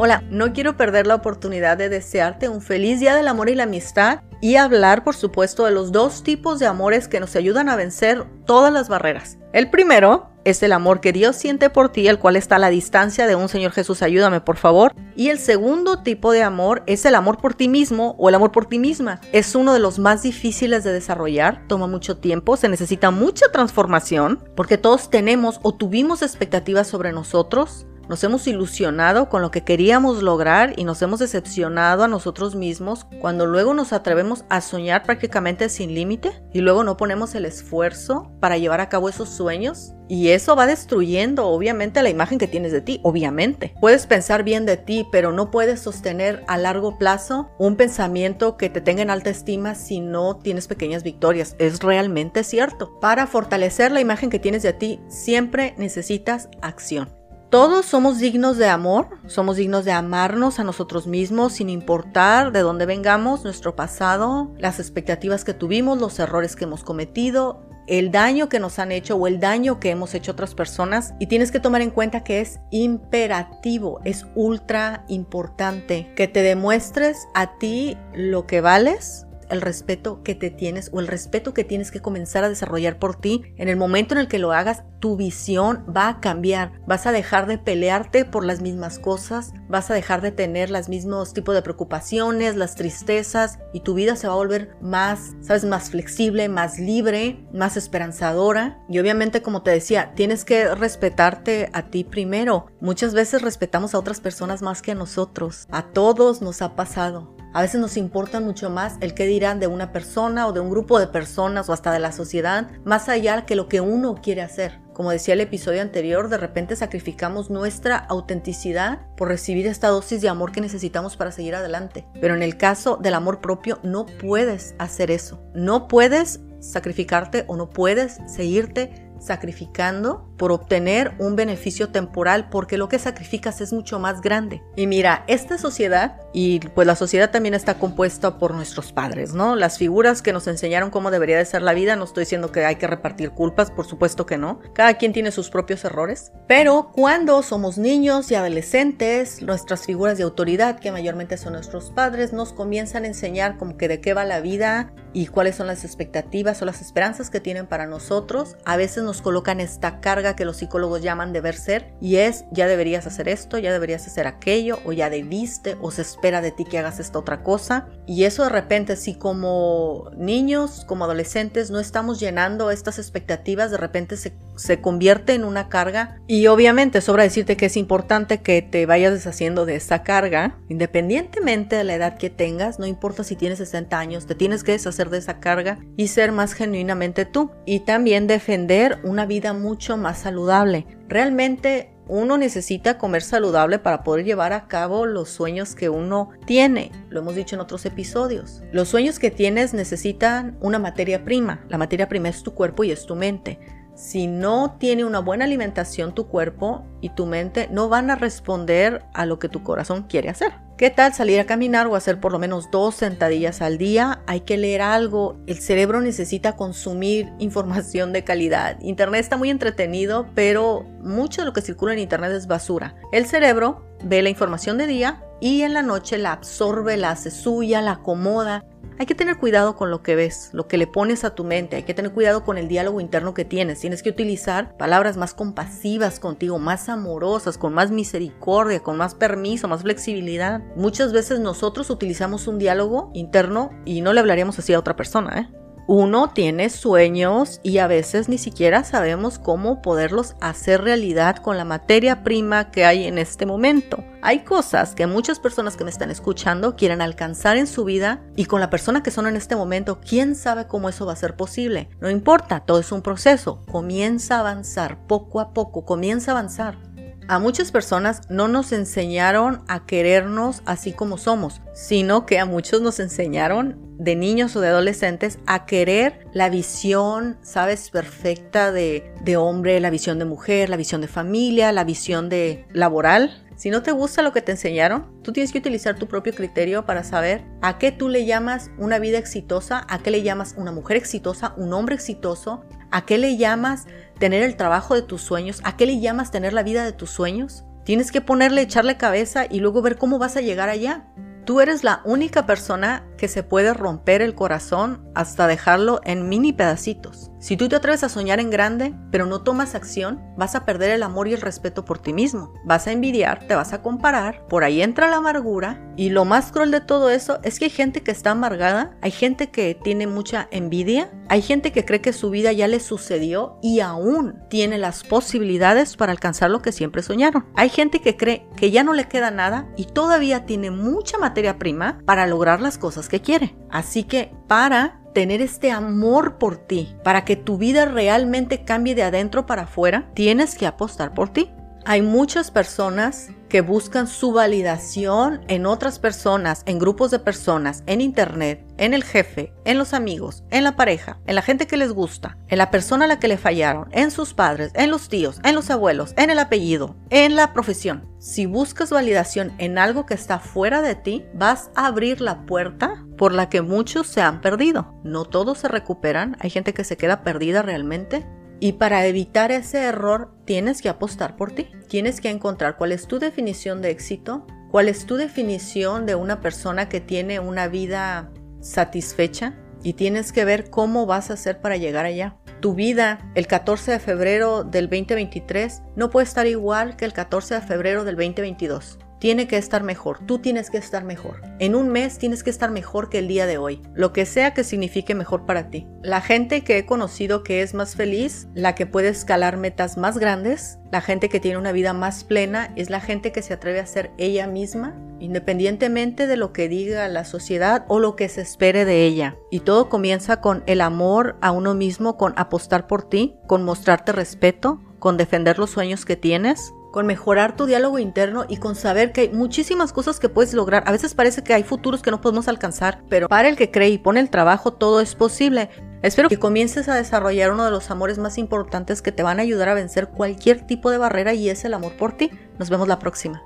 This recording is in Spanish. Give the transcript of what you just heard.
Hola, no quiero perder la oportunidad de desearte un feliz día del amor y la amistad y hablar, por supuesto, de los dos tipos de amores que nos ayudan a vencer todas las barreras. El primero es el amor que Dios siente por ti, el cual está a la distancia de un Señor Jesús, ayúdame por favor. Y el segundo tipo de amor es el amor por ti mismo o el amor por ti misma. Es uno de los más difíciles de desarrollar, toma mucho tiempo, se necesita mucha transformación, porque todos tenemos o tuvimos expectativas sobre nosotros, nos hemos ilusionado con lo que queríamos lograr y nos hemos decepcionado a nosotros mismos cuando luego nos atrevemos a soñar prácticamente sin límite y luego no ponemos el esfuerzo para llevar a cabo esos sueños. Y eso va destruyendo obviamente la imagen que tienes de ti, obviamente. Puedes pensar bien de ti, pero no puedes sostener a largo plazo un pensamiento que te tenga en alta estima si no tienes pequeñas victorias. Es realmente cierto. Para fortalecer la imagen que tienes de ti, siempre necesitas acción. Todos somos dignos de amor, somos dignos de amarnos a nosotros mismos sin importar de dónde vengamos, nuestro pasado, las expectativas que tuvimos, los errores que hemos cometido, el daño que nos han hecho o el daño que hemos hecho a otras personas. Y tienes que tomar en cuenta que es imperativo, es ultra importante que te demuestres a ti lo que vales, el respeto que te tienes o el respeto que tienes que comenzar a desarrollar por ti. En el momento en el que lo hagas, tu visión va a cambiar. Vas a dejar de pelearte por las mismas cosas, vas a dejar de tener los mismos tipos de preocupaciones, las tristezas y tu vida se va a volver más, sabes, más flexible, más libre, más esperanzadora. Y obviamente, como te decía, tienes que respetarte a ti primero. Muchas veces respetamos a otras personas más que a nosotros. A todos nos ha pasado. A veces nos importa mucho más el qué dirán de una persona o de un grupo de personas o hasta de la sociedad, más allá que lo que uno quiere hacer. Como decía el episodio anterior, de repente sacrificamos nuestra autenticidad por recibir esta dosis de amor que necesitamos para seguir adelante. Pero en el caso del amor propio no puedes hacer eso. No puedes sacrificarte o no puedes seguirte sacrificando por obtener un beneficio temporal porque lo que sacrificas es mucho más grande. Y mira, esta sociedad y pues la sociedad también está compuesta por nuestros padres, ¿no? Las figuras que nos enseñaron cómo debería de ser la vida, no estoy diciendo que hay que repartir culpas, por supuesto que no. Cada quien tiene sus propios errores, pero cuando somos niños y adolescentes, nuestras figuras de autoridad, que mayormente son nuestros padres, nos comienzan a enseñar como que de qué va la vida y cuáles son las expectativas o las esperanzas que tienen para nosotros. A veces nos colocan esta carga que los psicólogos llaman deber ser y es ya deberías hacer esto, ya deberías hacer aquello o ya debiste o se espera de ti que hagas esta otra cosa y eso de repente si como niños, como adolescentes no estamos llenando estas expectativas, de repente se, se convierte en una carga. Y obviamente sobra decirte que es importante que te vayas deshaciendo de esta carga independientemente de la edad que tengas, no importa si tienes 60 años, te tienes que deshacer de esa carga y ser más genuinamente tú. Y también defender una vida mucho más saludable. Realmente uno necesita comer saludable para poder llevar a cabo los sueños que uno tiene. Lo hemos dicho en otros episodios. Los sueños que tienes necesitan una materia prima. La materia prima es tu cuerpo y es tu mente. Si no tiene una buena alimentación tu cuerpo y tu mente no van a responder a lo que tu corazón quiere hacer. ¿Qué tal salir a caminar o hacer por lo menos dos sentadillas al día? Hay que leer algo. El cerebro necesita consumir información de calidad. Internet está muy entretenido, pero mucho de lo que circula en Internet es basura. El cerebro ve la información de día y en la noche la absorbe, la hace suya, la acomoda hay que tener cuidado con lo que ves, lo que le pones a tu mente, hay que tener cuidado con el diálogo interno que tienes. Tienes que utilizar palabras más compasivas contigo, más amorosas, con más misericordia, con más permiso, más flexibilidad. Muchas veces nosotros utilizamos un diálogo interno y no le hablaríamos así a otra persona, ¿eh? Uno tiene sueños y a veces ni siquiera sabemos cómo poderlos hacer realidad con la materia prima que hay en este momento. Hay cosas que muchas personas que me están escuchando quieren alcanzar en su vida y con la persona que son en este momento, quién sabe cómo eso va a ser posible. No importa, todo es un proceso. Comienza a avanzar poco a poco, comienza a avanzar. A muchas personas no nos enseñaron a querernos así como somos, sino que a muchos nos enseñaron de niños o de adolescentes a querer la visión, sabes, perfecta de, de hombre, la visión de mujer, la visión de familia, la visión de laboral, si no te gusta lo que te enseñaron, tú tienes que utilizar tu propio criterio para saber a qué tú le llamas una vida exitosa, a qué le llamas una mujer exitosa, un hombre exitoso, a qué le llamas tener el trabajo de tus sueños, a qué le llamas tener la vida de tus sueños. Tienes que ponerle, echarle cabeza y luego ver cómo vas a llegar allá. Tú eres la única persona que se puede romper el corazón hasta dejarlo en mini pedacitos. Si tú te atreves a soñar en grande, pero no tomas acción, vas a perder el amor y el respeto por ti mismo. Vas a envidiar, te vas a comparar, por ahí entra la amargura y lo más cruel de todo eso es que hay gente que está amargada, hay gente que tiene mucha envidia, hay gente que cree que su vida ya le sucedió y aún tiene las posibilidades para alcanzar lo que siempre soñaron. Hay gente que cree que ya no le queda nada y todavía tiene mucha materia prima para lograr las que quiere. Así que para tener este amor por ti, para que tu vida realmente cambie de adentro para afuera, tienes que apostar por ti. Hay muchas personas que buscan su validación en otras personas, en grupos de personas, en internet, en el jefe, en los amigos, en la pareja, en la gente que les gusta, en la persona a la que le fallaron, en sus padres, en los tíos, en los abuelos, en el apellido, en la profesión. Si buscas validación en algo que está fuera de ti, vas a abrir la puerta por la que muchos se han perdido. No todos se recuperan, hay gente que se queda perdida realmente y para evitar ese error tienes que apostar por ti. Tienes que encontrar cuál es tu definición de éxito, cuál es tu definición de una persona que tiene una vida satisfecha y tienes que ver cómo vas a hacer para llegar allá. Tu vida el 14 de febrero del 2023 no puede estar igual que el 14 de febrero del 2022 tiene que estar mejor, tú tienes que estar mejor. En un mes tienes que estar mejor que el día de hoy, lo que sea que signifique mejor para ti. La gente que he conocido que es más feliz, la que puede escalar metas más grandes, la gente que tiene una vida más plena, es la gente que se atreve a ser ella misma, independientemente de lo que diga la sociedad o lo que se espere de ella. Y todo comienza con el amor a uno mismo, con apostar por ti, con mostrarte respeto, con defender los sueños que tienes, con mejorar tu diálogo interno y con saber que hay muchísimas cosas que puedes lograr. A veces parece que hay futuros que no podemos alcanzar, pero para el que cree y pone el trabajo, todo es posible. Espero que comiences a desarrollar uno de los amores más importantes que te van a ayudar a vencer cualquier tipo de barrera y es el amor por ti. Nos vemos la próxima.